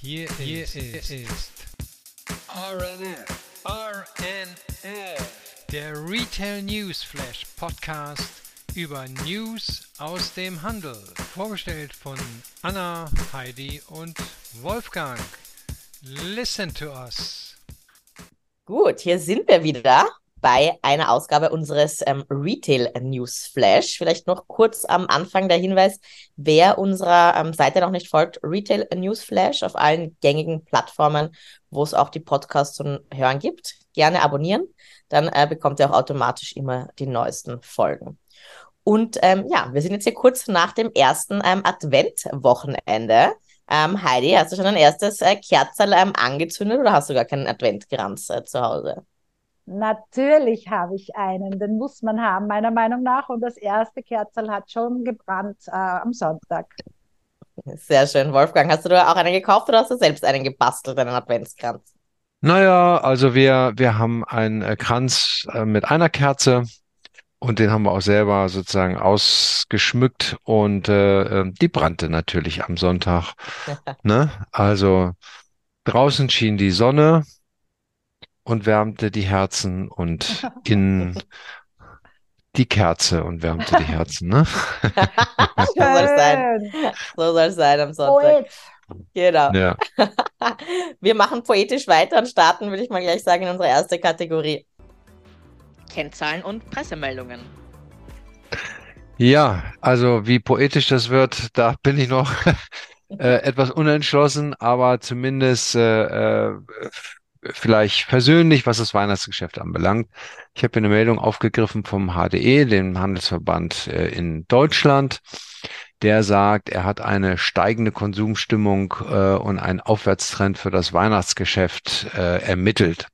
Hier, Hier ist, ist RNF, RNF, der Retail News Flash Podcast über News aus dem Handel. Vorgestellt von Anna, Heidi und Wolfgang. Listen to us. Gut, hier sind wir wieder bei einer Ausgabe unseres ähm, Retail News Flash. Vielleicht noch kurz am Anfang der Hinweis, wer unserer ähm, Seite noch nicht folgt, Retail News Flash auf allen gängigen Plattformen, wo es auch die Podcasts zum Hören gibt. Gerne abonnieren, dann äh, bekommt ihr auch automatisch immer die neuesten Folgen. Und ähm, ja, wir sind jetzt hier kurz nach dem ersten ähm, Adventwochenende. Ähm, Heidi, hast du schon ein erstes äh, Kerzerl ähm, angezündet oder hast du gar keinen Adventkranz äh, zu Hause? Natürlich habe ich einen, den muss man haben, meiner Meinung nach. Und das erste Kerzel hat schon gebrannt äh, am Sonntag. Sehr schön, Wolfgang. Hast du da auch einen gekauft oder hast du selbst einen gebastelt, einen Adventskranz? Naja, also wir, wir haben einen äh, Kranz äh, mit einer Kerze und den haben wir auch selber sozusagen ausgeschmückt und äh, äh die brannte natürlich am Sonntag. ne? Also draußen schien die Sonne, und wärmte die Herzen und in die Kerze und wärmte die Herzen, ne? so soll es sein. So soll es sein am Sonntag. Poet. Genau. Ja. Wir machen poetisch weiter und starten, würde ich mal gleich sagen, in unsere erste Kategorie. Kennzahlen und Pressemeldungen. Ja, also wie poetisch das wird, da bin ich noch äh, etwas unentschlossen, aber zumindest äh, äh vielleicht persönlich, was das Weihnachtsgeschäft anbelangt. Ich habe eine Meldung aufgegriffen vom HDE, dem Handelsverband äh, in Deutschland. Der sagt, er hat eine steigende Konsumstimmung äh, und einen Aufwärtstrend für das Weihnachtsgeschäft äh, ermittelt.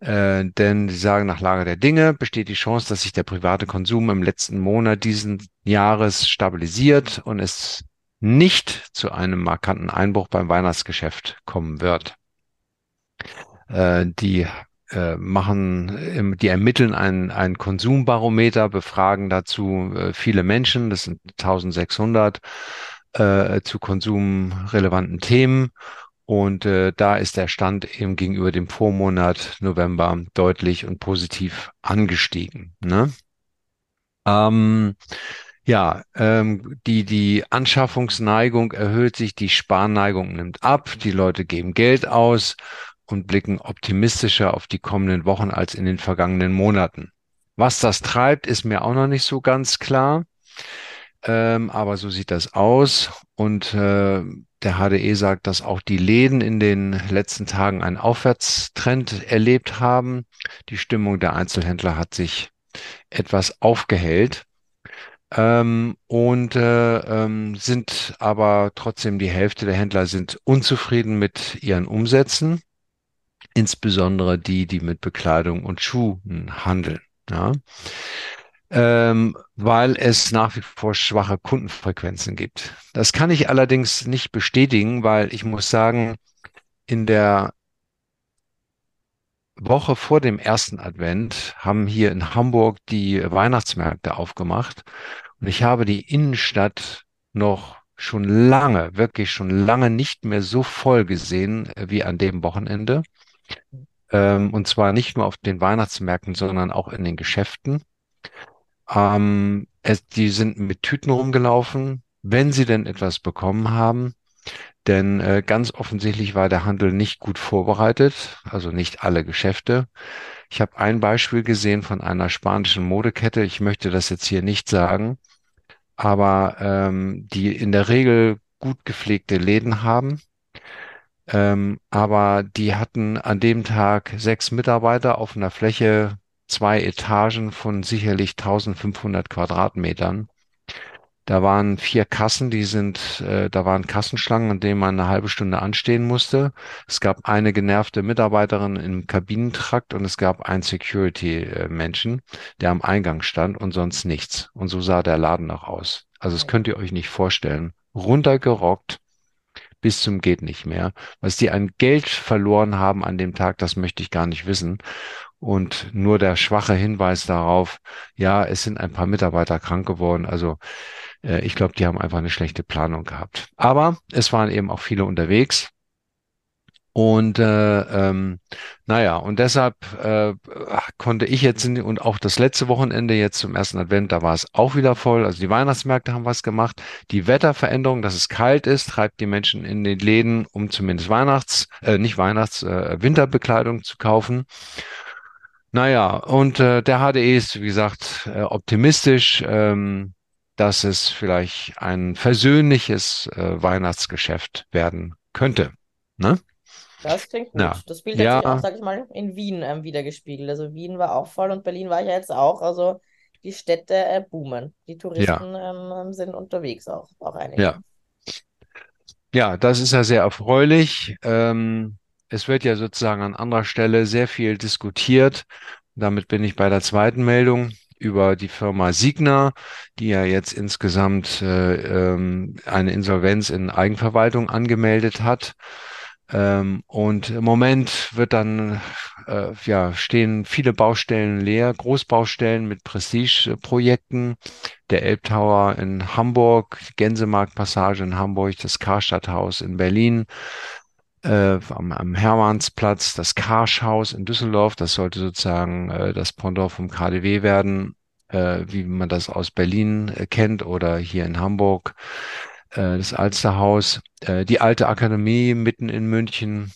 Äh, denn sie sagen, nach Lage der Dinge besteht die Chance, dass sich der private Konsum im letzten Monat diesen Jahres stabilisiert und es nicht zu einem markanten Einbruch beim Weihnachtsgeschäft kommen wird. Äh, die äh, machen, die ermitteln ein, ein Konsumbarometer, befragen dazu äh, viele Menschen, das sind 1600 äh, zu konsumrelevanten Themen. Und äh, da ist der Stand eben gegenüber dem Vormonat November deutlich und positiv angestiegen. Ne? Ähm, ja, ähm, die, die Anschaffungsneigung erhöht sich, die Sparneigung nimmt ab, die Leute geben Geld aus und blicken optimistischer auf die kommenden Wochen als in den vergangenen Monaten. Was das treibt, ist mir auch noch nicht so ganz klar. Ähm, aber so sieht das aus. Und äh, der HDE sagt, dass auch die Läden in den letzten Tagen einen Aufwärtstrend erlebt haben. Die Stimmung der Einzelhändler hat sich etwas aufgehellt. Ähm, und äh, ähm, sind aber trotzdem die Hälfte der Händler sind unzufrieden mit ihren Umsätzen insbesondere die, die mit Bekleidung und Schuhen handeln. Ja? Ähm, weil es nach wie vor schwache Kundenfrequenzen gibt. Das kann ich allerdings nicht bestätigen, weil ich muss sagen, in der Woche vor dem ersten Advent haben hier in Hamburg die Weihnachtsmärkte aufgemacht und ich habe die Innenstadt noch schon lange, wirklich schon lange nicht mehr so voll gesehen äh, wie an dem Wochenende. Ähm, und zwar nicht nur auf den Weihnachtsmärkten, sondern auch in den Geschäften. Ähm, es, die sind mit Tüten rumgelaufen, wenn sie denn etwas bekommen haben. Denn äh, ganz offensichtlich war der Handel nicht gut vorbereitet, also nicht alle Geschäfte. Ich habe ein Beispiel gesehen von einer spanischen Modekette. Ich möchte das jetzt hier nicht sagen, aber ähm, die in der Regel gut gepflegte Läden haben ähm, aber die hatten an dem Tag sechs Mitarbeiter auf einer Fläche zwei Etagen von sicherlich 1500 Quadratmetern. Da waren vier Kassen, die sind, äh, da waren Kassenschlangen, an denen man eine halbe Stunde anstehen musste. Es gab eine genervte Mitarbeiterin im Kabinentrakt und es gab einen Security-Menschen, der am Eingang stand und sonst nichts. Und so sah der Laden auch aus. Also das könnt ihr euch nicht vorstellen. Runtergerockt, bis zum geht nicht mehr. Was die an Geld verloren haben an dem Tag, das möchte ich gar nicht wissen. Und nur der schwache Hinweis darauf, ja, es sind ein paar Mitarbeiter krank geworden. Also äh, ich glaube, die haben einfach eine schlechte Planung gehabt. Aber es waren eben auch viele unterwegs. Und äh, ähm, naja, und deshalb äh, konnte ich jetzt und auch das letzte Wochenende jetzt zum ersten Advent, da war es auch wieder voll. Also die Weihnachtsmärkte haben was gemacht. Die Wetterveränderung, dass es kalt ist, treibt die Menschen in den Läden, um zumindest Weihnachts, äh, nicht Weihnachts, äh, Winterbekleidung zu kaufen. Naja, und äh, der HDE ist, wie gesagt, äh, optimistisch, ähm, dass es vielleicht ein versöhnliches äh, Weihnachtsgeschäft werden könnte. Ne? Das klingt gut. Ja. Das Bild hat sich Ja. auch, sag ich mal, in Wien ähm, wieder gespiegelt. Also Wien war auch voll und Berlin war ja jetzt auch. Also die Städte äh, boomen. Die Touristen ähm, sind unterwegs auch, auch einige. Ja. Ja, das ist ja sehr erfreulich. Ähm, es wird ja sozusagen an anderer Stelle sehr viel diskutiert. Damit bin ich bei der zweiten Meldung über die Firma Signa, die ja jetzt insgesamt äh, ähm, eine Insolvenz in Eigenverwaltung angemeldet hat. Ähm, und im Moment wird dann, äh, ja, stehen viele Baustellen leer, Großbaustellen mit Prestigeprojekten der Elbtower in Hamburg, Gänsemarktpassage in Hamburg, das Karstadthaus in Berlin, äh, am, am Hermannsplatz, das Karschhaus in Düsseldorf. Das sollte sozusagen äh, das Pendant vom KDW werden, äh, wie man das aus Berlin äh, kennt oder hier in Hamburg. Äh, das Alsterhaus, äh, die alte Akademie mitten in München.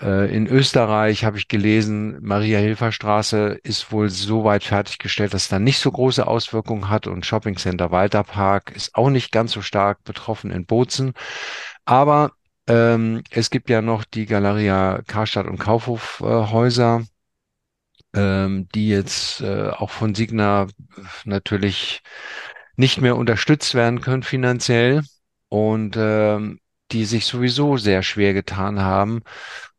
Äh, In Österreich habe ich gelesen, Maria-Hilfer-Straße ist wohl so weit fertiggestellt, dass es dann nicht so große Auswirkungen hat und Shopping Center Walterpark ist auch nicht ganz so stark betroffen in Bozen. Aber ähm, es gibt ja noch die Galeria Karstadt und Kaufhofhäuser, ähm, die jetzt äh, auch von Signa natürlich nicht mehr unterstützt werden können finanziell und ähm, die sich sowieso sehr schwer getan haben.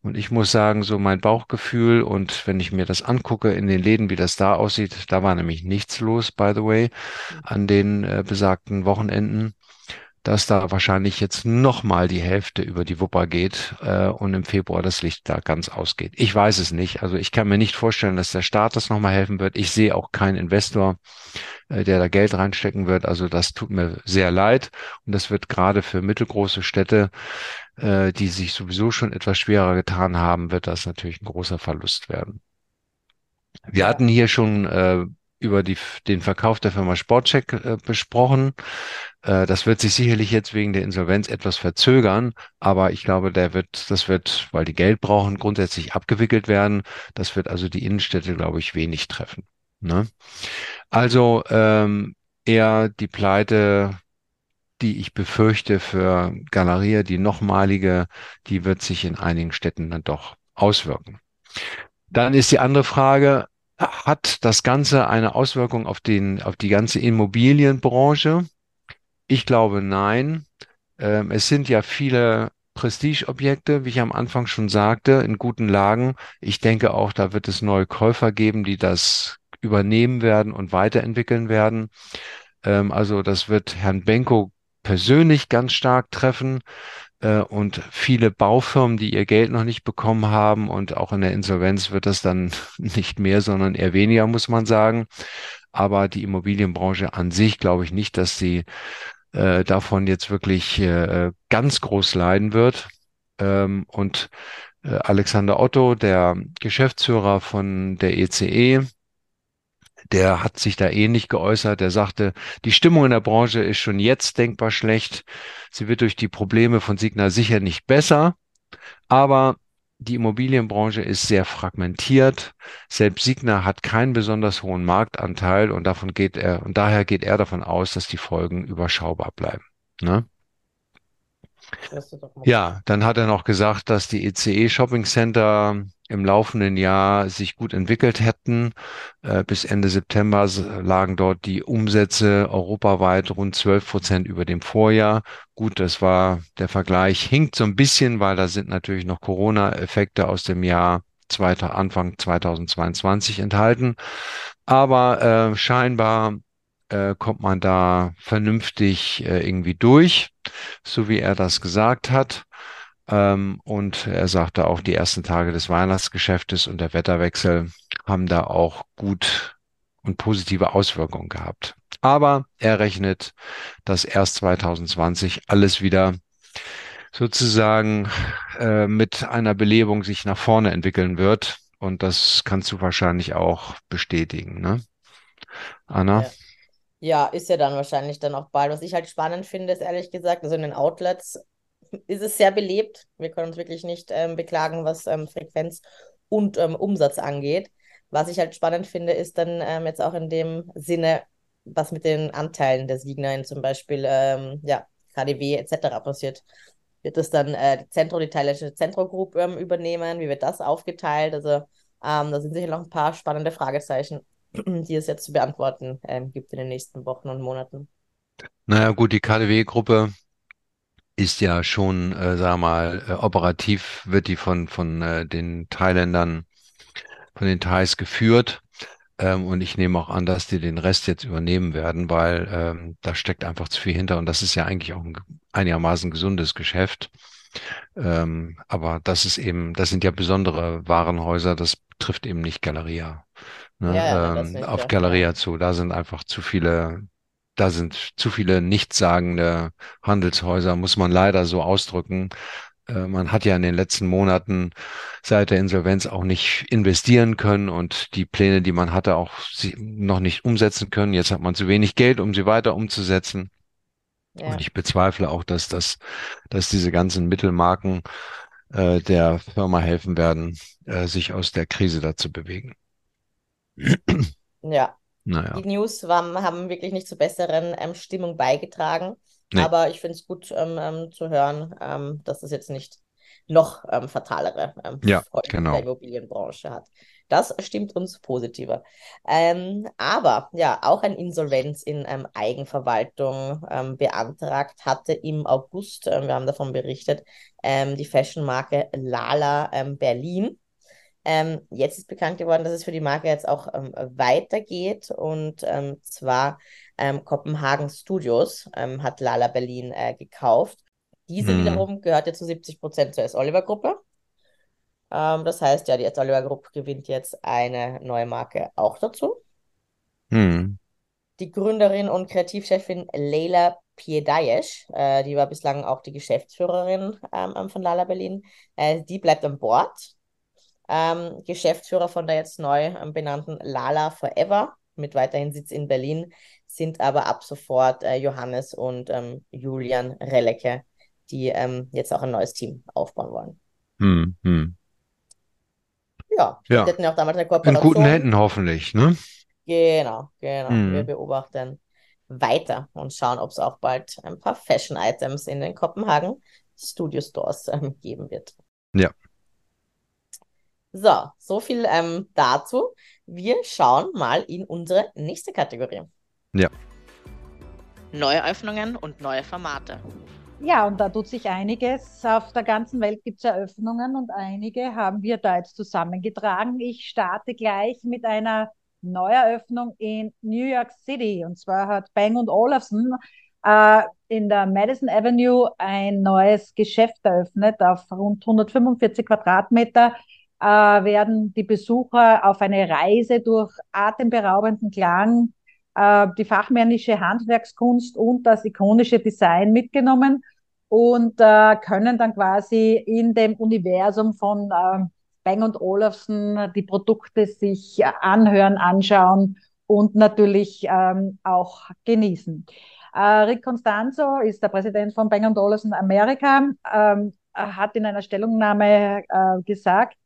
Und ich muss sagen, so mein Bauchgefühl und wenn ich mir das angucke in den Läden, wie das da aussieht, da war nämlich nichts los, by the way, an den äh, besagten Wochenenden, dass da wahrscheinlich jetzt nochmal die Hälfte über die Wupper geht äh, und im Februar das Licht da ganz ausgeht. Ich weiß es nicht. Also ich kann mir nicht vorstellen, dass der Staat das nochmal helfen wird. Ich sehe auch keinen Investor, äh, der da Geld reinstecken wird. Also das tut mir sehr leid. Und das wird gerade für mittelgroße Städte, äh, die sich sowieso schon etwas schwerer getan haben, wird das natürlich ein großer Verlust werden. Wir hatten hier schon äh, über die, den Verkauf der Firma Sportcheck äh, besprochen. Äh, das wird sich sicherlich jetzt wegen der Insolvenz etwas verzögern, aber ich glaube, der wird, das wird, weil die Geld brauchen, grundsätzlich abgewickelt werden. Das wird also die Innenstädte, glaube ich, wenig treffen. Ne? Also ähm, eher die Pleite, die ich befürchte für Galeria, die nochmalige, die wird sich in einigen Städten dann doch auswirken. Dann ist die andere Frage, hat das Ganze eine Auswirkung auf den, auf die ganze Immobilienbranche? Ich glaube, nein. Ähm, es sind ja viele Prestigeobjekte, wie ich am Anfang schon sagte, in guten Lagen. Ich denke auch, da wird es neue Käufer geben, die das übernehmen werden und weiterentwickeln werden. Ähm, also das wird Herrn Benko persönlich ganz stark treffen äh, und viele Baufirmen, die ihr Geld noch nicht bekommen haben und auch in der Insolvenz wird das dann nicht mehr, sondern eher weniger, muss man sagen. Aber die Immobilienbranche an sich glaube ich nicht, dass sie äh, davon jetzt wirklich äh, ganz groß leiden wird. Ähm, und äh, Alexander Otto, der Geschäftsführer von der ECE, der hat sich da ähnlich geäußert. Der sagte, die Stimmung in der Branche ist schon jetzt denkbar schlecht. Sie wird durch die Probleme von Signa sicher nicht besser, aber die Immobilienbranche ist sehr fragmentiert. Selbst Signa hat keinen besonders hohen Marktanteil und davon geht er, und daher geht er davon aus, dass die Folgen überschaubar bleiben. Ne? Das ist doch mal Ja, dann hat er noch gesagt, dass die ECE Shopping Center im laufenden Jahr sich gut entwickelt hätten. Äh, bis Ende September lagen dort die Umsätze europaweit rund 12 Prozent über dem Vorjahr. Gut, das war der Vergleich, hinkt so ein bisschen, weil da sind natürlich noch Corona-Effekte aus dem Jahr Anfang 2022 enthalten. Aber äh, scheinbar äh, kommt man da vernünftig äh, irgendwie durch, so wie er das gesagt hat. Ähm, und er sagte auch, die ersten Tage des Weihnachtsgeschäftes und der Wetterwechsel haben da auch gut und positive Auswirkungen gehabt. Aber er rechnet, dass erst 2020 alles wieder sozusagen äh, mit einer Belebung sich nach vorne entwickeln wird. Und das kannst du wahrscheinlich auch bestätigen, ne? Anna? Ja. Ja, ist ja dann wahrscheinlich dann auch bald. Was ich halt spannend finde, ist ehrlich gesagt, also in den Outlets ist es sehr belebt. Wir können uns wirklich nicht ähm, beklagen, was ähm, Frequenz und ähm, Umsatz angeht. Was ich halt spannend finde, ist dann ähm, jetzt auch in dem Sinne, was mit den Anteilen der Signer in zum Beispiel ähm, ja, KDW etc. passiert. Wird das dann äh, die Zentro, die thailändische Zentro Group ähm, übernehmen? Wie wird das aufgeteilt? Also da sind sicher noch ein paar spannende Fragezeichen, die es jetzt zu beantworten gibt in den nächsten Wochen und Monaten. Naja, gut, die KDW-Gruppe ist ja schon, äh, sag mal, äh, operativ wird die von, von äh, den Thailändern, von den Thais geführt. Ähm, und ich nehme auch an, dass die den Rest jetzt übernehmen werden, weil ähm, da steckt einfach zu viel hinter. Und das ist ja eigentlich auch ein einigermaßen gesundes Geschäft. Ähm, aber das ist eben, das sind ja besondere Warenhäuser, das trifft eben nicht Galeria. Ne? Ja, ähm, auf ja. Galeria zu. Da sind einfach zu viele da sind zu viele nichtssagende Handelshäuser, muss man leider so ausdrücken. Äh, man hat ja in den letzten Monaten seit der Insolvenz auch nicht investieren können und die Pläne, die man hatte, auch noch nicht umsetzen können. Jetzt hat man zu wenig Geld, um sie weiter umzusetzen. Ja. Und ich bezweifle auch, dass das, dass diese ganzen Mittelmarken äh, der Firma helfen werden, äh, sich aus der Krise da zu bewegen. Ja, naja. Die News waren, haben wirklich nicht zur besseren ähm, Stimmung beigetragen. Nee. Aber ich finde es gut ähm, ähm, zu hören, ähm, dass es jetzt nicht noch ähm, fatalere Ja, Folgen genau. der Immobilienbranche hat. Das stimmt uns positiver. Ähm, aber ja, auch ein Insolvenz in ähm, Eigenverwaltung ähm, beantragt hatte im August, wir haben davon berichtet, die Fashionmarke Lala Berlin. Ähm, jetzt ist bekannt geworden, dass es für die Marke jetzt auch ähm, weitergeht und ähm, zwar ähm, Kopenhagen Studios ähm, hat Lala Berlin äh, gekauft. Diese Hm. wiederum gehört ja zu 70 Prozent zur S-Oliver-Gruppe. Ähm, das heißt, ja, die S-Oliver-Gruppe gewinnt jetzt eine neue Marke auch dazu. Hm. Die Gründerin und Kreativchefin Leila Piedayesh, äh, die war bislang auch die Geschäftsführerin von Lala Berlin, äh, die bleibt an Bord ähm, Geschäftsführer von der jetzt neu ähm, benannten Lala Forever mit weiterhin Sitz in Berlin, sind aber ab sofort äh, Johannes und ähm, Julian Relecke, die ähm, jetzt auch ein neues Team aufbauen wollen. Hm. Hm. Ja, Ja. wir hatten ja auch damals eine In Kooperation. guten Händen hoffentlich, ne? Genau, genau. Mhm. Wir beobachten weiter und schauen, ob es auch bald ein paar Fashion-Items in den Kopenhagen Studio Stores ähm, geben wird. Ja. So, so viel ähm, dazu. Wir schauen mal in unsere nächste Kategorie. Ja. Neue Öffnungen und neue Formate. Ja, und da tut sich einiges. Auf der ganzen Welt gibt es Eröffnungen und einige haben wir da jetzt zusammengetragen. Ich starte gleich mit einer Neueröffnung in New York City. Und zwar hat Bang Olufsen äh, in der Madison Avenue ein neues Geschäft eröffnet auf rund 145 Quadratmeter äh, werden die Besucher auf eine Reise durch atemberaubenden Klang, äh, die fachmännische Handwerkskunst und das ikonische Design mitgenommen und äh, können dann quasi in dem Universum von äh, Bang und Olufsen die Produkte sich anhören, anschauen und natürlich ähm, auch genießen. Äh, Rick Constanzo ist der Präsident von Bang Olufsen Amerika, ähm, hat in einer Stellungnahme äh, gesagt,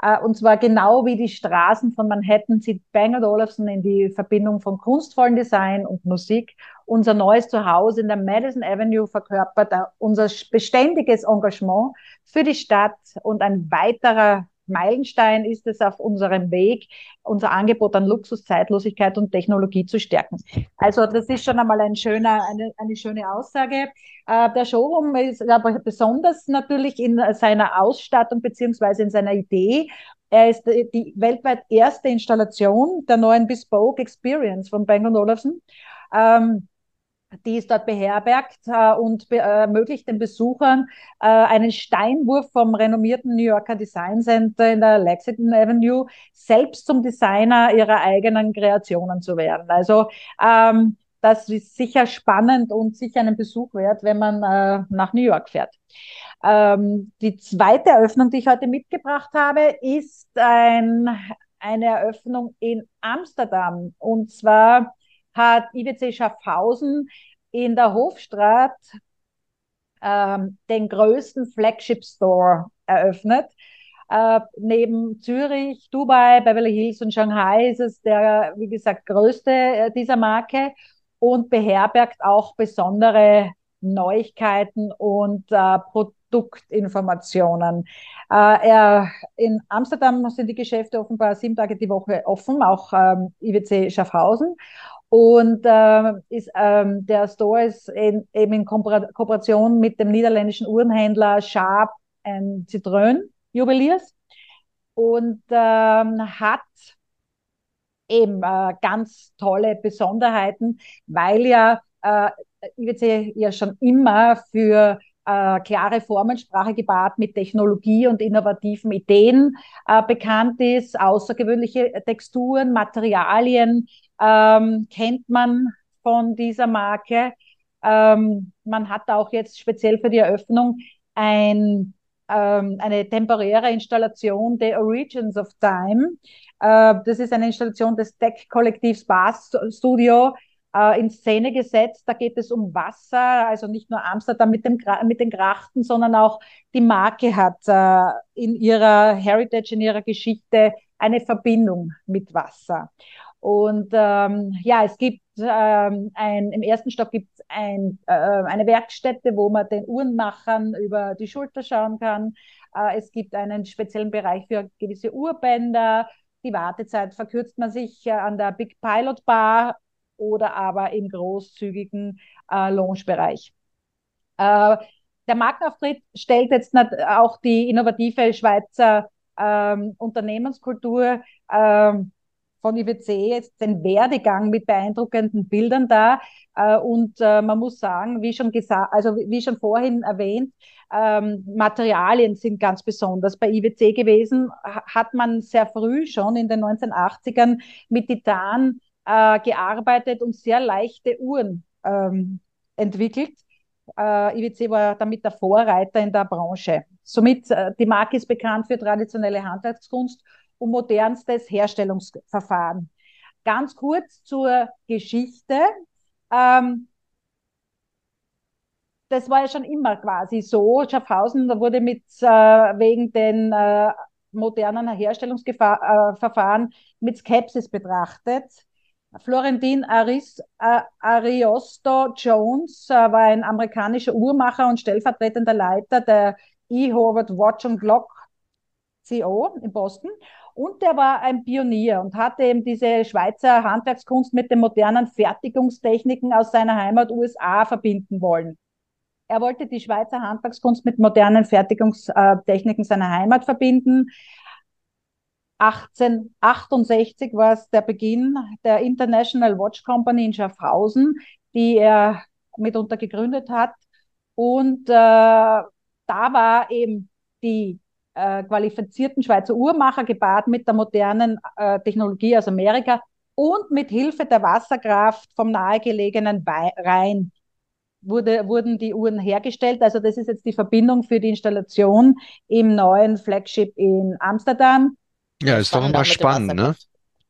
äh, und zwar genau wie die Straßen von Manhattan zieht Bang Olufsen in die Verbindung von kunstvollem Design und Musik. Unser neues Zuhause in der Madison Avenue verkörpert unser beständiges Engagement für die Stadt und ein weiterer Meilenstein ist es auf unserem Weg, unser Angebot an Luxus, Zeitlosigkeit und Technologie zu stärken. Also das ist schon einmal ein schöner, eine, eine schöne Aussage. Äh, der Showroom ist aber besonders natürlich in seiner Ausstattung beziehungsweise in seiner Idee. Er ist die, die weltweit erste Installation der neuen Bespoke Experience von Bang Olufsen. Ähm, die ist dort beherbergt äh, und be ermöglicht den Besuchern äh, einen Steinwurf vom renommierten New Yorker Design Center in der Lexington Avenue selbst zum Designer ihrer eigenen Kreationen zu werden. Also ähm, das ist sicher spannend und sicher einen Besuch wert, wenn man äh, nach New York fährt. Ähm, die zweite Eröffnung, die ich heute mitgebracht habe, ist ein, eine Eröffnung in Amsterdam. Und zwar hat IWC Schaffhausen in der Hofstraat ähm, den größten Flagship Store eröffnet. Äh, neben Zürich, Dubai, Beverly Hills und Shanghai ist es der, wie gesagt, größte äh, dieser Marke und beherbergt auch besondere Neuigkeiten und äh, Produktinformationen. Äh, er, in Amsterdam sind die Geschäfte offenbar sieben Tage die Woche offen, auch ähm, IWC Schaffhausen. Und äh, ist, ähm, der Store ist in, eben in Kooperation mit dem niederländischen Uhrenhändler Sharp Citroën Juweliers. Und ähm, hat eben äh, ganz tolle Besonderheiten, weil ja äh, IWC ja schon immer für äh, klare Formensprache gepaart mit Technologie und innovativen Ideen äh, bekannt ist. Außergewöhnliche Texturen, Materialien ähm, kennt man von dieser Marke. Ähm, man hat auch jetzt speziell für die Eröffnung ein ähm, eine temporäre Installation der Origins of Time. Äh, das ist eine Installation des Deck-Kollektivs Bass Studio äh, in Szene gesetzt. Da geht es um Wasser, also nicht nur Amsterdam mit, dem, mit den Grachten, sondern auch die Marke hat äh, in ihrer Heritage, in ihrer Geschichte eine Verbindung mit Wasser. Und ähm, ja, es gibt ähm, ein, im ersten Stock gibt es ein, äh, eine Werkstätte, wo man den Uhrenmachern über die Schulter schauen kann. Äh, es gibt einen speziellen Bereich für gewisse Urbänder. Die Wartezeit verkürzt man sich äh, an der Big Pilot Bar oder aber im großzügigen äh, Lounge-Bereich. Äh, der Markenauftritt stellt jetzt auch die innovative Schweizer ähm, Unternehmenskultur ähm, von IWC jetzt den Werdegang mit beeindruckenden Bildern da. Äh, und äh, man muss sagen, wie schon gesagt, also wie schon vorhin erwähnt, ähm, Materialien sind ganz besonders. Bei IWC gewesen hat man sehr früh schon in den 1980ern mit Titan äh, gearbeitet und sehr leichte Uhren ähm, entwickelt. Äh, IWC war damit der Vorreiter in der Branche. Somit, äh, die Marke ist bekannt für traditionelle Handwerkskunst und modernstes Herstellungsverfahren. Ganz kurz zur Geschichte. Ähm, das war ja schon immer quasi so. Schaffhausen da wurde mit äh, wegen den äh, modernen Herstellungsverfahren äh, mit Skepsis betrachtet. Florentin Aris, äh, Ariosto Jones äh, war ein amerikanischer Uhrmacher und stellvertretender Leiter der E. Howard Watch and Clock CO in Boston und der war ein Pionier und hatte eben diese Schweizer Handwerkskunst mit den modernen Fertigungstechniken aus seiner Heimat USA verbinden wollen. Er wollte die Schweizer Handwerkskunst mit modernen Fertigungstechniken seiner Heimat verbinden. 1868 war es der Beginn der International Watch Company in Schaffhausen, die er mitunter gegründet hat. Und äh, da war eben die äh, qualifizierten Schweizer Uhrmacher gepaart mit der modernen äh, Technologie aus Amerika und mit Hilfe der Wasserkraft vom nahegelegenen Rhein wurde, wurden die Uhren hergestellt. Also das ist jetzt die Verbindung für die Installation im neuen Flagship in Amsterdam. Ja, ist doch immer spannend, ne?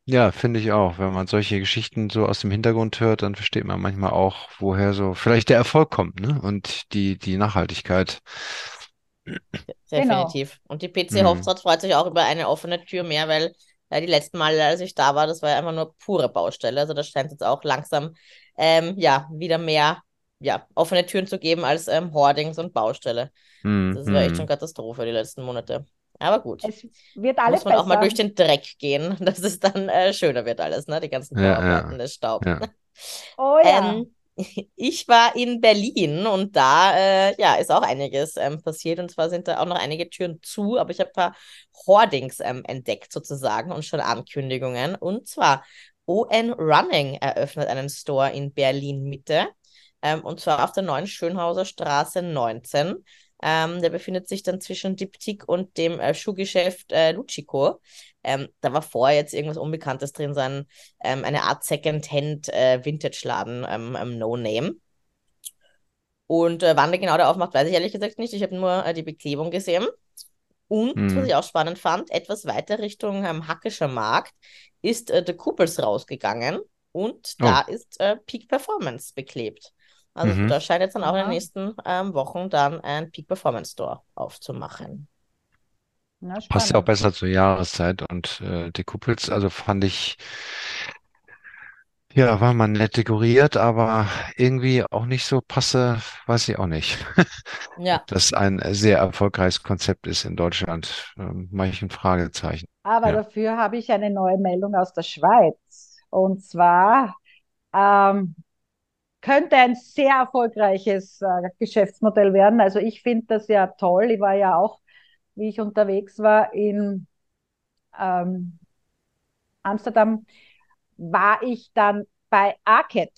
Ja, finde ich auch. Wenn man solche Geschichten so aus dem Hintergrund hört, dann versteht man manchmal auch, woher so vielleicht der Erfolg kommt, ne? Und die, die Nachhaltigkeit. Definitiv. Genau. Und die PC mhm. Hofstadt freut sich auch über eine offene Tür mehr, weil ja, die letzten Male, als ich da war, das war ja einfach nur pure Baustelle. Also da scheint jetzt auch langsam ähm, ja, wieder mehr ja, offene Türen zu geben als ähm, Hoardings und Baustelle. Mhm. Das war echt mhm. schon Katastrophe die letzten Monate. Aber gut. Es wird alles Muss man besser. auch mal durch den Dreck gehen, dass es dann äh, schöner wird alles, ne? Die ganzen Bauarbeiten, ja, ja. der Staub. Ja. Oh ja. Ähm, ich war in Berlin und da äh, ja, ist auch einiges ähm, passiert. Und zwar sind da auch noch einige Türen zu, aber ich habe ein paar Hoardings ähm, entdeckt sozusagen und schon Ankündigungen. Und zwar ON Running eröffnet einen Store in Berlin Mitte. Ähm, und zwar auf der neuen Schönhauser Straße 19. Ähm, der befindet sich dann zwischen Diptyque und dem äh, Schuhgeschäft äh, Lucico. Ähm, da war vorher jetzt irgendwas Unbekanntes drin, so ein, ähm, eine Art Second-Hand-Vintage-Laden, äh, ähm, ähm, No Name. Und äh, wann der genau der aufmacht, weiß ich ehrlich gesagt nicht. Ich habe nur äh, die Beklebung gesehen. Und, Hm. was ich auch spannend fand, etwas weiter Richtung ähm, Hackischer Markt ist äh, der Kupels rausgegangen und Oh. da ist Peak Performance beklebt. Also Mhm. da scheint jetzt dann auch in den nächsten ähm, Wochen dann ein Peak Performance Store aufzumachen. Ja, Passt ja auch besser zur Jahreszeit und äh, die Kuppels, also fand ich, ja, war mal nett dekoriert, aber irgendwie auch nicht so passe, weiß ich auch nicht. Ja, Ob das ein sehr erfolgreiches Konzept ist in Deutschland, ähm, mache ich ein Fragezeichen. Aber Ja. dafür habe ich eine neue Meldung aus der Schweiz. Und zwar ähm, könnte ein sehr erfolgreiches äh, Geschäftsmodell werden. Also ich finde das ja toll. Ich war ja auch, wie ich unterwegs war in ähm, Amsterdam, war ich dann bei Arket.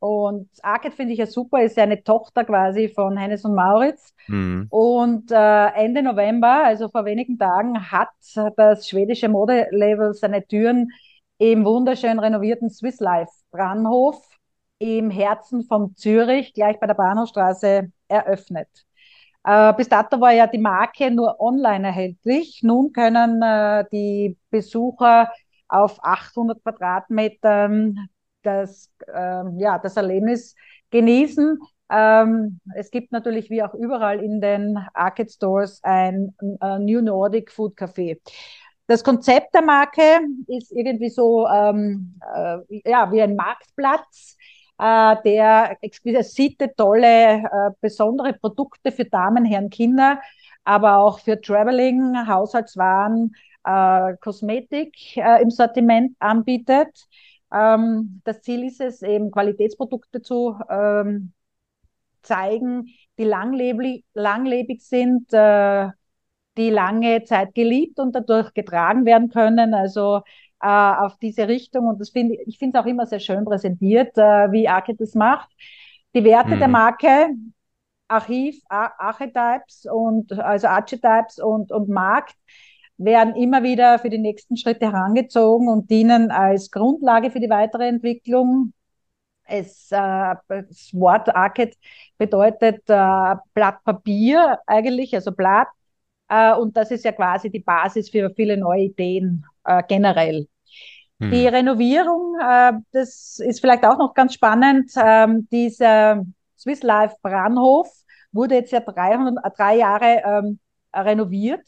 Und Arket finde ich ja super, ist ja eine Tochter quasi von Hennes und Mauritz. Mhm. Und äh, Ende November, also vor wenigen Tagen, hat das schwedische Modelabel seine Türen im wunderschön renovierten Swiss Life Bahnhof im Herzen von Zürich, gleich bei der Bahnhofstraße, eröffnet. Äh, bis dato war ja die Marke nur online erhältlich. Nun können äh, die Besucher auf 800 Quadratmetern das, ähm, ja, das Erlebnis genießen. Ähm, es gibt natürlich wie auch überall in den Arcade Stores ein äh, New Nordic Food Café. Das Konzept der Marke ist irgendwie so ähm, äh, ja, wie ein Marktplatz, äh, der exquisite, tolle, äh, besondere Produkte für Damen, Herren, Kinder, aber auch für Traveling, Haushaltswaren, äh, Kosmetik äh, im Sortiment anbietet. Ähm, das Ziel ist es, eben Qualitätsprodukte zu ähm, zeigen, die langlebig, langlebig sind, äh, die lange Zeit geliebt und dadurch getragen werden können. Also äh, auf diese Richtung. Und das finde ich finde es auch immer sehr schön präsentiert, äh, wie Arcade das macht. Die Werte der Mhm. Marke, Archiv, Ar Archetypes und also Archetypes und, und Markt werden immer wieder für die nächsten Schritte herangezogen und dienen als Grundlage für die weitere Entwicklung. Es, äh, das Wort Arcade bedeutet äh, Blatt Papier eigentlich, also Blatt. Äh, und das ist ja quasi die Basis für viele neue Ideen äh, generell. Die Mhm. Renovierung, äh, das ist vielleicht auch noch ganz spannend. Ähm, dieser Swiss Life Bahnhof wurde jetzt ja 300, äh, drei Jahre ähm, renoviert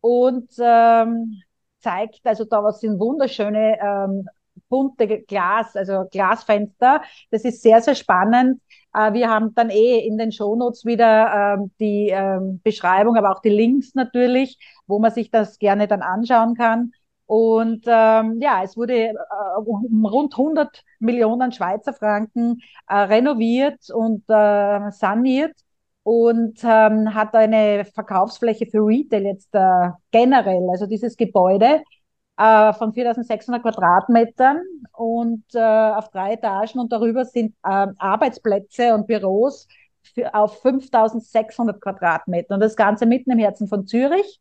und ähm, zeigt, also da sind wunderschöne ähm, bunte Glas, also Glasfenster. Das ist sehr, sehr spannend. Äh, wir haben dann eh in den Shownotes wieder ähm, die ähm, Beschreibung, aber auch die Links natürlich, wo man sich das gerne dann anschauen kann. Und ähm, ja, es wurde äh, um rund 100 Millionen Schweizer Franken äh, renoviert und äh, saniert und ähm, hat eine Verkaufsfläche für Retail jetzt äh, generell, also dieses Gebäude äh, von 4600 Quadratmetern und äh, auf drei Etagen und darüber sind äh, Arbeitsplätze und Büros für, auf 5600 Quadratmetern und das Ganze mitten im Herzen von Zürich.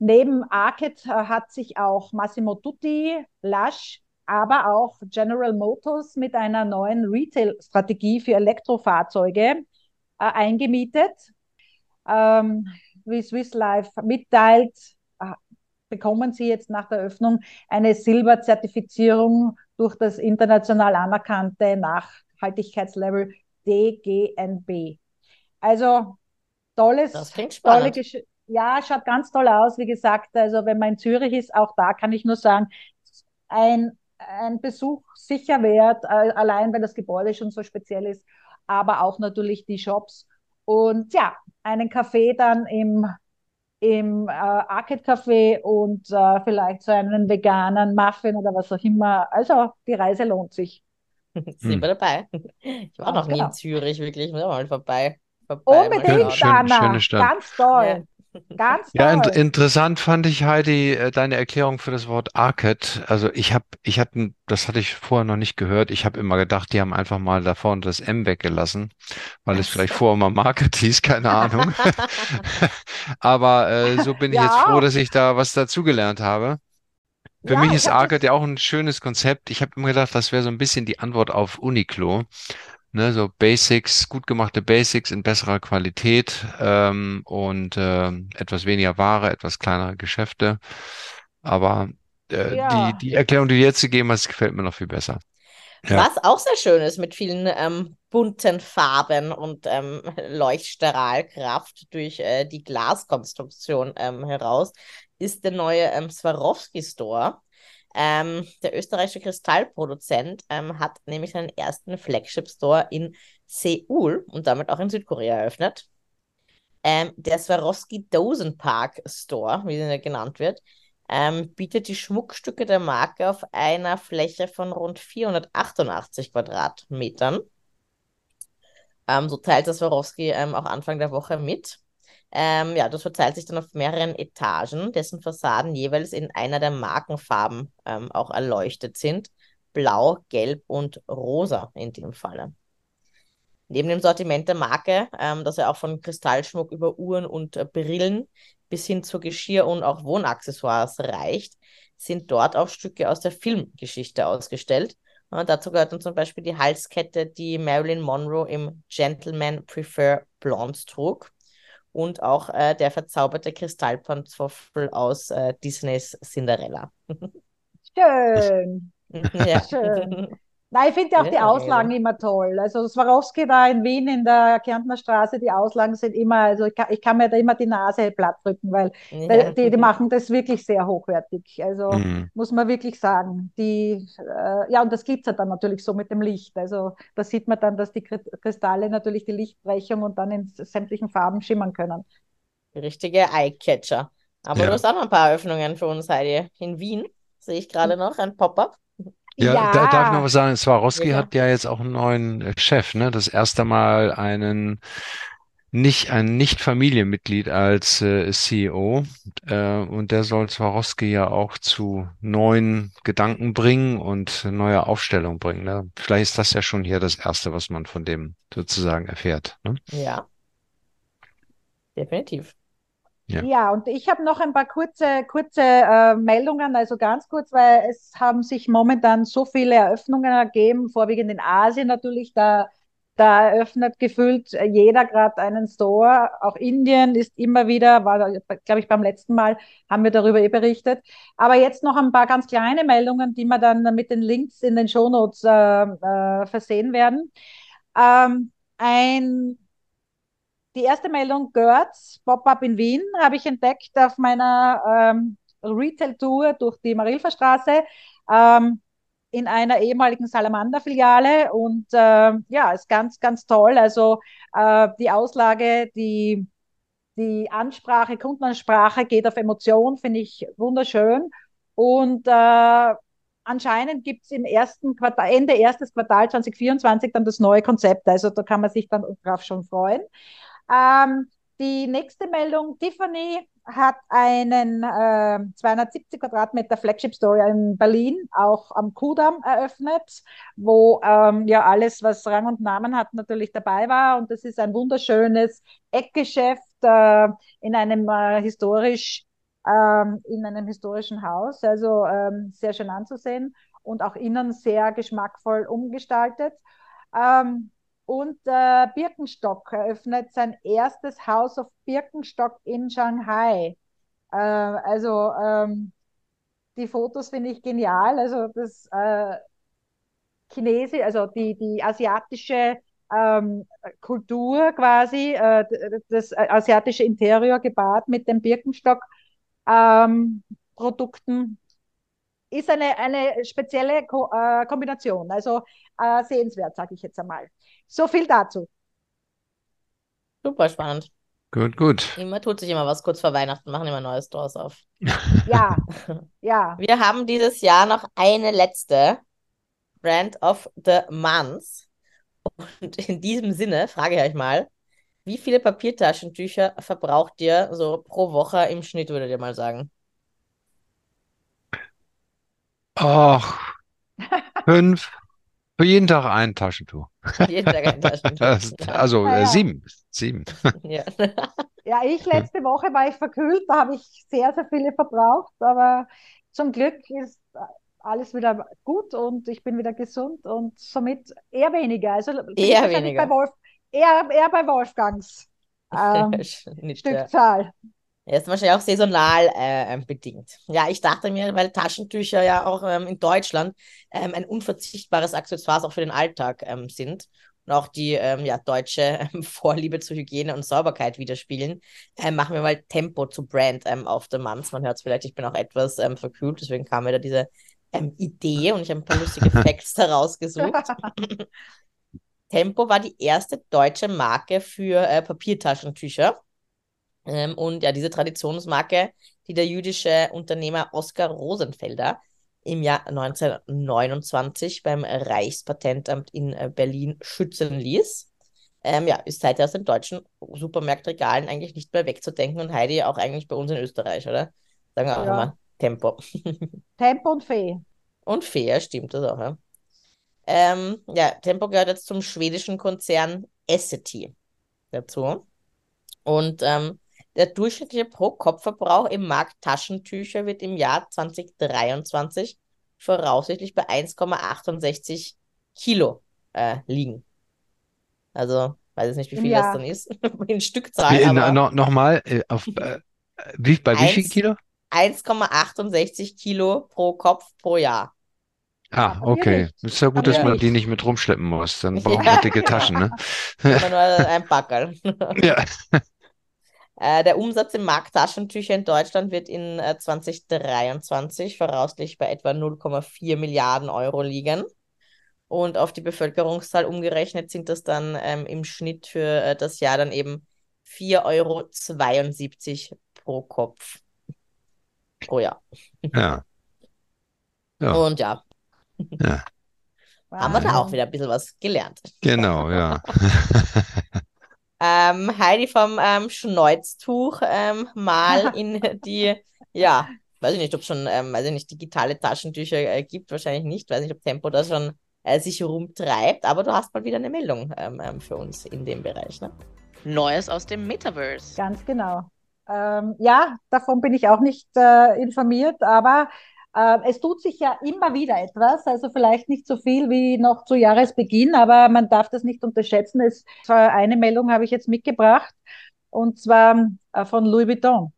Neben Arcade äh, hat sich auch Massimo Dutti, Lush, aber auch General Motors mit einer neuen Retail-Strategie für Elektrofahrzeuge äh, eingemietet. Ähm, wie Swiss Life mitteilt, äh, bekommen sie jetzt nach der Öffnung eine Silberzertifizierung durch das international anerkannte Nachhaltigkeitslevel DGNB. Also tolles, tolle. Gesch ja, schaut ganz toll aus, wie gesagt. Also wenn man in Zürich ist, auch da kann ich nur sagen, ein, ein Besuch sicher wert, äh, allein weil das Gebäude schon so speziell ist, aber auch natürlich die Shops. Und ja, einen Kaffee dann im, im äh, Arcade Café und äh, vielleicht so einen veganen Muffin oder was auch immer. Also die Reise lohnt sich. Sind Hm. wir dabei? Ich war Ganz noch nie in genau. Zürich, wirklich. Ich muss auch mal vorbei, vorbei mal Unbedingt, Schön, schön, Anna. schöne Stadt. Ganz toll. Ganz Ja, in, interessant fand ich, Heidi, äh, deine Erklärung für das Wort Arcade. Also ich habe, ich hatte, das hatte ich vorher noch nicht gehört. Ich habe immer gedacht, die haben einfach mal da vorne das M weggelassen, weil es vielleicht vorher mal Market hieß, keine Ahnung. Aber äh, so bin ich jetzt froh, dass ich da was dazugelernt habe. Für Ja, mich ich ist Arcade ja auch ein schönes Konzept. Ich habe immer gedacht, das wäre so ein bisschen die Antwort auf Uniqlo. Ne, so Basics, gut gemachte Basics in besserer Qualität ähm, und ähm, etwas weniger Ware, etwas kleinere Geschäfte. Aber äh, die, Ja. die Erklärung, die du jetzt gegeben hast, gefällt mir noch viel besser. Ja, Was auch sehr schön ist mit vielen ähm, bunten Farben und ähm, Leuchtstrahlkraft durch äh, die Glaskonstruktion ähm, heraus, ist der neue ähm, Swarovski Store. Ähm, der österreichische Kristallproduzent ähm, hat nämlich seinen ersten Flagship Store in Seoul und damit auch in Südkorea eröffnet. Ähm, der Swarovski Dozenpark Store, wie er genannt wird, ähm, bietet die Schmuckstücke der Marke auf einer Fläche von rund 488 Quadratmetern. Ähm, so teilt das Swarovski ähm, auch Anfang der Woche mit. Ähm, ja, das verteilt sich dann auf mehreren Etagen, dessen Fassaden jeweils in einer der Markenfarben ähm, auch erleuchtet sind. Blau, Gelb und Rosa in dem Falle. Neben dem Sortiment der Marke, ähm, das ja auch von Kristallschmuck über Uhren und äh, Brillen bis hin zu Geschirr und auch Wohnaccessoires reicht, sind dort auch Stücke aus der Filmgeschichte ausgestellt. Und dazu gehört dann zum Beispiel die Halskette, die Marilyn Monroe im Gentleman Prefer Blonde trug und auch äh, der verzauberte Kristallpantoffel aus äh, Disneys Cinderella. Schön. ja. Schön. Nein, ich finde ja auch Ja, die Auslagen immer toll. Also Swarovski da in Wien in der Kärntner Straße, die Auslagen sind immer, also ich kann, ich kann mir da immer die Nase platt drücken, weil Ja. die, die machen das wirklich sehr hochwertig. Also Mhm. muss man wirklich sagen. Die, äh, ja, und das glitzert dann natürlich so mit dem Licht. Also da sieht man dann, dass die Kristalle natürlich die Lichtbrechung und dann in sämtlichen Farben schimmern können. Richtige Eyecatcher. Aber du Ja. hast auch noch ein paar Eröffnungen für uns, Heidi. In Wien sehe ich gerade noch ein Pop-up. Ja, da darf ich noch Ja, was sagen. Swarovski Sicher. hat ja jetzt auch einen neuen äh, Chef, ne? Das erste Mal einen nicht ein Nicht-Familienmitglied als äh, CEO äh, und der soll Swarovski ja auch zu neuen Gedanken bringen und neue Aufstellung bringen. Ne? Vielleicht ist das ja schon hier das Erste, was man von dem sozusagen erfährt. Ne? Ja, definitiv. Ja. Ja, und ich habe noch ein paar kurze, kurze äh, Meldungen, also ganz kurz, weil es haben sich momentan so viele Eröffnungen ergeben, vorwiegend in Asien natürlich, da, da eröffnet gefühlt jeder gerade einen Store. Auch Indien ist immer wieder, war, glaube ich, beim letzten Mal haben wir darüber eh berichtet. Aber jetzt noch ein paar ganz kleine Meldungen, die wir dann mit den Links in den Shownotes äh, äh, versehen werden. Ähm, ein die erste Meldung Görz, Pop-up in Wien, habe ich entdeckt auf meiner ähm, Retail-Tour durch die Marilferstraße ähm, in einer ehemaligen Salamander-Filiale. Und äh, ja, ist ganz, ganz toll. Also äh, die Auslage, die, die Ansprache, Kundenansprache geht auf Emotion, finde ich wunderschön. Und äh, anscheinend gibt es im ersten Quartal, Ende erstes Quartal 2024 dann das neue Konzept. Also da kann man sich dann drauf schon freuen. Ähm, die nächste Meldung, Tiffany hat einen äh, 270 Quadratmeter Flagship Store in Berlin, auch am Kudamm eröffnet, wo ähm, ja alles, was Rang und Namen hat, natürlich dabei war. Und das ist ein wunderschönes Eckgeschäft äh, in einem äh, historisch ähm, in einem historischen Haus, also ähm, sehr schön anzusehen und auch innen sehr geschmackvoll umgestaltet. Ähm, und äh, Birkenstock eröffnet sein erstes House of Birkenstock in Shanghai. Äh, also ähm, die Fotos finde ich genial. Also das äh, Chinesisch, also die, die asiatische ähm, Kultur quasi, äh, das asiatische Interieur gepaart mit den Birkenstock ähm, ist eine, eine spezielle Ko äh, Kombination. Also äh, sehenswert, sage ich jetzt einmal. So viel dazu. Super spannend. Gut, gut. Immer tut sich immer was kurz vor Weihnachten, machen immer neue Stores auf. Ja, ja. Wir haben dieses Jahr noch eine letzte Brand of the Month. Und in diesem Sinne frage ich euch mal, Wie viele Papiertaschentücher verbraucht ihr so pro Woche im Schnitt, würdet ihr mal sagen? Ach, fünf. Für jeden Tag ein Taschentuch. Jeden Tag ein Taschentuch. Also Ja, äh, sieben. Sieben. Ja. Ja, ich letzte Woche war ich verkühlt, da habe ich sehr, sehr viele verbraucht, aber zum Glück ist alles wieder gut und ich bin wieder gesund und somit eher weniger. Also Eher wahrscheinlich weniger. bei Wolf, eher, eher bei Wolfgangs ähm, Nicht, ja. Stückzahl. Ja, ist wahrscheinlich auch saisonal äh, ähm, bedingt. Ja, ich dachte mir, weil Taschentücher ja auch ähm, in Deutschland ähm, ein unverzichtbares Accessoire auch für den Alltag ähm, sind und auch die ähm, ja, deutsche ähm, Vorliebe zu Hygiene und Sauberkeit widerspiegeln, ähm, machen wir mal Tempo zu Brand auf der Manns. Man hört es vielleicht, ich bin auch etwas verkühlt, deswegen kam mir da diese Idee und ich habe ein paar lustige Facts daraus gesucht. Tempo war die erste deutsche Marke für äh, Papiertaschentücher. Ähm, und ja, diese Traditionsmarke, die der jüdische Unternehmer Oskar Rosenfelder im Jahr 1929 beim Reichspatentamt in äh, Berlin schützen ließ, ähm, ja, ist seither aus den deutschen Supermarktregalen eigentlich nicht mehr wegzudenken und Heidi auch eigentlich bei uns in Österreich, oder? Sagen wir auch Ja. immer Tempo. Tempo und Fee. Und fair, stimmt das auch, ja. Ähm, ja, Tempo gehört jetzt zum schwedischen Konzern Essity dazu. Und ähm, der durchschnittliche Pro-Kopf-Verbrauch im Markt Taschentücher wird im Jahr 2023 voraussichtlich bei 1,68 Kilo äh, liegen. Also, weiß jetzt nicht, wie viel das Jahr. dann ist, in Stückzahl, Wie, aber no, Nochmal, äh, auf, äh, wie, bei wie viel Eins. Kilo? 1,68 Kilo pro Kopf pro Jahr. Ah, wir okay. Ist ja gut, dass wir man die nicht mit rumschleppen muss. Dann braucht Ja, man dicke. Taschen, ne? Immer nur ein Packerl. Ja. Äh, der Umsatz im Markt Taschentücher in Deutschland wird in äh, 2023 voraussichtlich bei etwa 0,4 Milliarden Euro liegen. Und auf die Bevölkerungszahl umgerechnet sind das dann ähm, im Schnitt für äh, das Jahr dann eben 4,72 Euro pro Kopf pro Jahr. Ja. Ja, Und ja, ja, haben wir da auch wieder ein bisschen was gelernt. genau, ja. Ähm, Heidi vom ähm, Schneuztuch ähm, mal in die, ja, weiß ich nicht, ob es schon, ähm, weiß ich nicht, digitale Taschentücher äh, gibt, wahrscheinlich nicht, weiß nicht, ob Tempo da schon äh, sich rumtreibt, aber du hast mal wieder eine Meldung ähm, ähm, für uns in dem Bereich, ne? Neues aus dem Metaverse. Ganz genau. Ähm, ja, davon bin ich auch nicht äh, informiert, aber es tut sich ja immer wieder etwas, also vielleicht nicht so viel wie noch zu Jahresbeginn, aber man darf das nicht unterschätzen. Es, eine Meldung habe ich jetzt mitgebracht und zwar äh, von Louis Vuitton.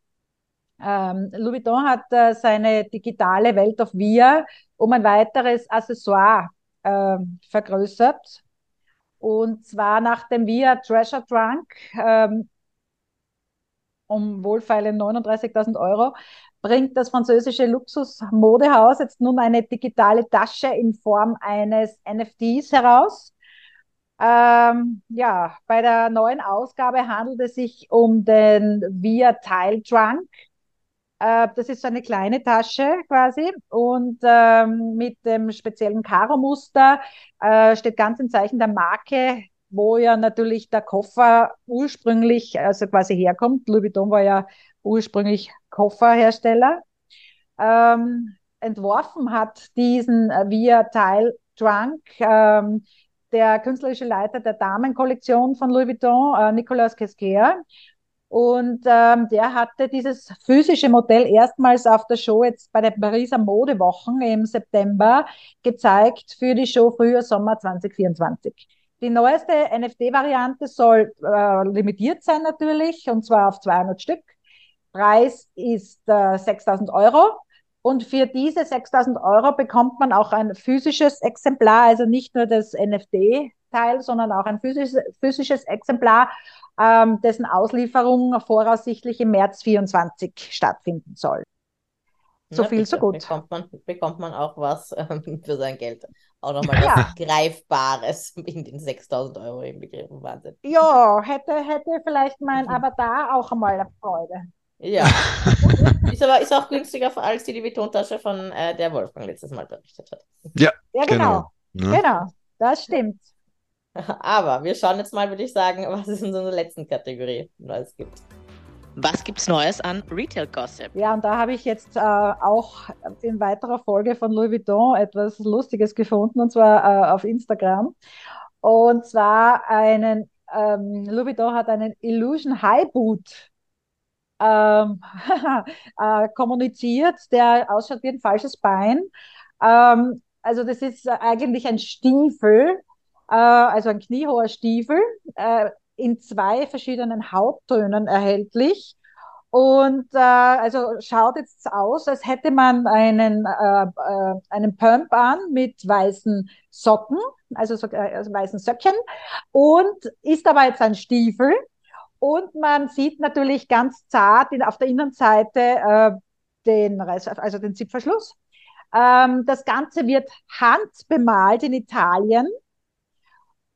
Ähm, Louis Vuitton hat äh, seine digitale Welt of VR um ein weiteres Accessoire äh, vergrößert. Und zwar nach dem VR Treasure Trunk ähm, um wohlfeile 39.000 Euro bringt das französische Luxusmodehaus jetzt nun eine digitale Tasche in Form eines NFTs heraus. Ähm, ja, bei der neuen Ausgabe handelt es sich um den Via Tile Trunk. Äh, das ist so eine kleine Tasche quasi und ähm, mit dem speziellen Karo-Muster äh, steht ganz im Zeichen der Marke, wo ja natürlich der Koffer ursprünglich, also quasi herkommt. Louis Vuitton war ja ursprünglich Kofferhersteller. Ähm, entworfen hat diesen äh, Via Tile Trunk ähm, der künstlerische Leiter der Damenkollektion von Louis Vuitton, äh, Nicolas Kesquer. Und ähm, der hatte dieses physische Modell erstmals auf der Show jetzt bei den Pariser Modewochen im September gezeigt für die Show Frühjahr-Sommer 2024. Die neueste NFT-Variante soll äh, limitiert sein natürlich, und zwar auf 200 Stück. Preis ist äh, 6000 Euro. Und für diese 6000 Euro bekommt man auch ein physisches Exemplar, also nicht nur das NFT-Teil, sondern auch ein physisches, physisches Exemplar, ähm, dessen Auslieferung voraussichtlich im März 24 stattfinden soll. So Na, viel, so bitte. gut. Bekommt man, bekommt man auch was ähm, für sein Geld. Auch nochmal was Ja. Greifbares in den 6000 Euro inbegriffen. Wahnsinn. Ja, hätte, hätte vielleicht mein Avatar auch einmal eine Freude. Ja. Ist aber ist auch günstiger als die Louis Vuitton-Tasche von äh, der Wolfgang letztes Mal berichtet hat. Ja, genau. Genau. Ne? Genau, das stimmt. Aber wir schauen jetzt mal, würde ich sagen, was es in unserer letzten Kategorie Neues gibt. Was gibt's Neues an Retail Gossip? Ja, und da habe ich jetzt äh, auch in weiterer Folge von Louis Vuitton etwas Lustiges gefunden, und zwar äh, auf Instagram. Und zwar einen, ähm, Louis Vuitton hat einen Illusion High Boot ähm, äh, kommuniziert, der ausschaut wie ein falsches Bein. Ähm, also das ist eigentlich ein Stiefel, äh, also ein kniehoher Stiefel, äh, in zwei verschiedenen Hauttönen erhältlich. Und äh, also schaut jetzt aus, als hätte man einen, äh, äh, einen Pump an mit weißen Socken, also, so, äh, also weißen Söckchen, und ist aber jetzt ein Stiefel. Und man sieht natürlich ganz zart in, auf der Innenseite äh, den, also den Zipverschluss. Ähm, das Ganze wird handbemalt in Italien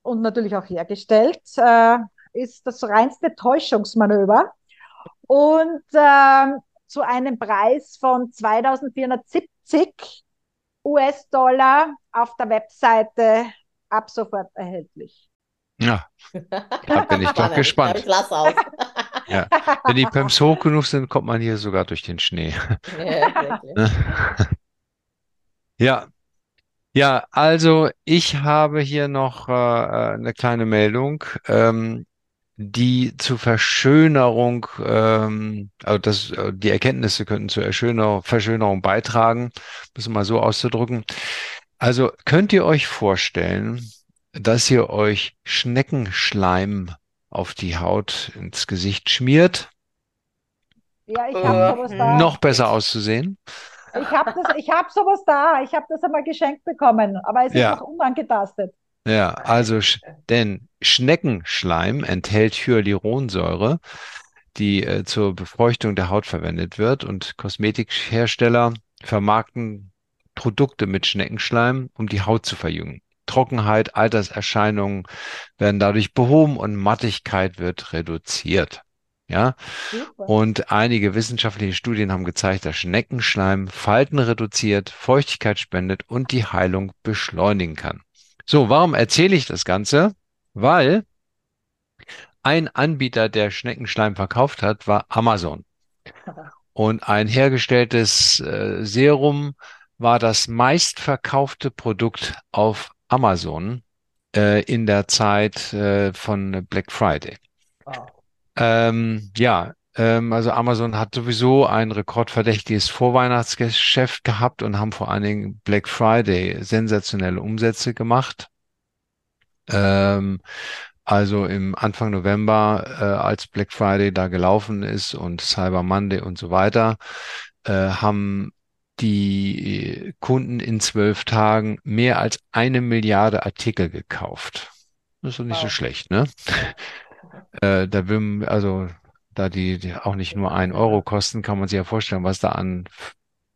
und natürlich auch hergestellt. Äh, ist das reinste Täuschungsmanöver. Und äh, zu einem Preis von 2470 US-Dollar auf der Webseite ab sofort erhältlich. Ja, da bin ich doch gespannt. Ich lass aus. ja. Wenn die Pumps hoch genug sind, kommt man hier sogar durch den Schnee. ja, ja, also ich habe hier noch äh, eine kleine Meldung, ähm, die zur Verschönerung, ähm, also das, die Erkenntnisse könnten zur Erschöner Verschönerung beitragen, muss mal so auszudrücken. Also könnt ihr euch vorstellen, dass ihr euch Schneckenschleim auf die Haut ins Gesicht schmiert. Ja, ich habe sowas da. Noch besser auszusehen. Ich habe hab sowas da. Ich habe das einmal geschenkt bekommen, aber es ist ja. noch unangetastet. Ja, also, denn Schneckenschleim enthält Hyaluronsäure, die äh, zur Befeuchtung der Haut verwendet wird und Kosmetikhersteller vermarkten Produkte mit Schneckenschleim, um die Haut zu verjüngen. Trockenheit, Alterserscheinungen werden dadurch behoben und Mattigkeit wird reduziert. Ja, Super. und einige wissenschaftliche Studien haben gezeigt, dass Schneckenschleim Falten reduziert, Feuchtigkeit spendet und die Heilung beschleunigen kann. So, warum erzähle ich das Ganze? Weil ein Anbieter, der Schneckenschleim verkauft hat, war Amazon. Und ein hergestelltes äh, Serum war das meistverkaufte Produkt auf Amazon äh, in der Zeit äh, von Black Friday. Wow. Ähm, ja, also Amazon hat sowieso ein rekordverdächtiges Vorweihnachtsgeschäft gehabt und haben vor allen Dingen Black Friday sensationelle Umsätze gemacht. Ähm, also im Anfang November, äh, als Black Friday da gelaufen ist und Cyber Monday und so weiter, äh, haben die Kunden in zwölf Tagen mehr als eine Milliarde Artikel gekauft. Das ist doch nicht wow. so schlecht, ne? äh, da will, also da die, die auch nicht nur ein Euro kosten, kann man sich ja vorstellen, was da an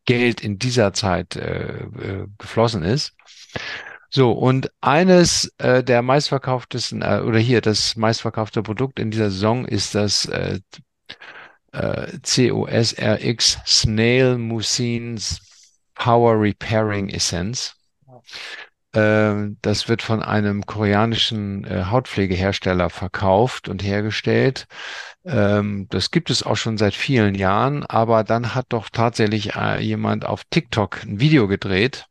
Geld in dieser Zeit äh, äh, geflossen ist. So, und eines äh, der meistverkauftesten, äh, oder hier das meistverkaufte Produkt in dieser Saison ist das äh, äh, COSRX Snail Mucins Power Repairing Essence. Äh, das wird von einem koreanischen äh, Hautpflegehersteller verkauft und hergestellt. Ähm, das gibt es auch schon seit vielen Jahren, aber dann hat doch tatsächlich äh, jemand auf TikTok ein Video gedreht,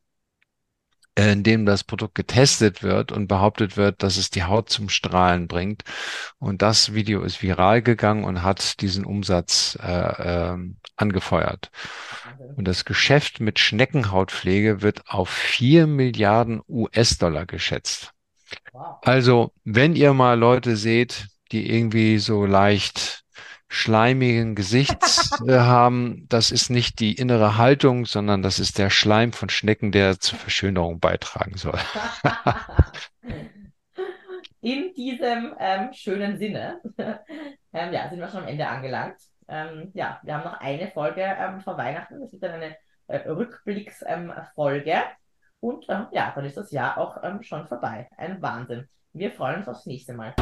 in dem das Produkt getestet wird und behauptet wird, dass es die Haut zum Strahlen bringt. Und das Video ist viral gegangen und hat diesen Umsatz äh, äh, angefeuert. Und das Geschäft mit Schneckenhautpflege wird auf vier Milliarden US-Dollar geschätzt. Also, wenn ihr mal Leute seht, die irgendwie so leicht schleimigen Gesichts äh, haben, das ist nicht die innere Haltung, sondern das ist der Schleim von Schnecken, der zur Verschönerung beitragen soll. In diesem ähm, schönen Sinne, ähm, ja, sind wir schon am Ende angelangt. Ähm, ja, wir haben noch eine Folge ähm, vor Weihnachten. Das wird dann eine äh, Rückblicksfolge. Ähm, Und ähm, ja, dann ist das Jahr auch schon vorbei. Ein Wahnsinn. Wir freuen uns aufs nächste Mal.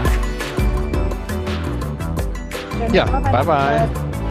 yeah, bye-bye.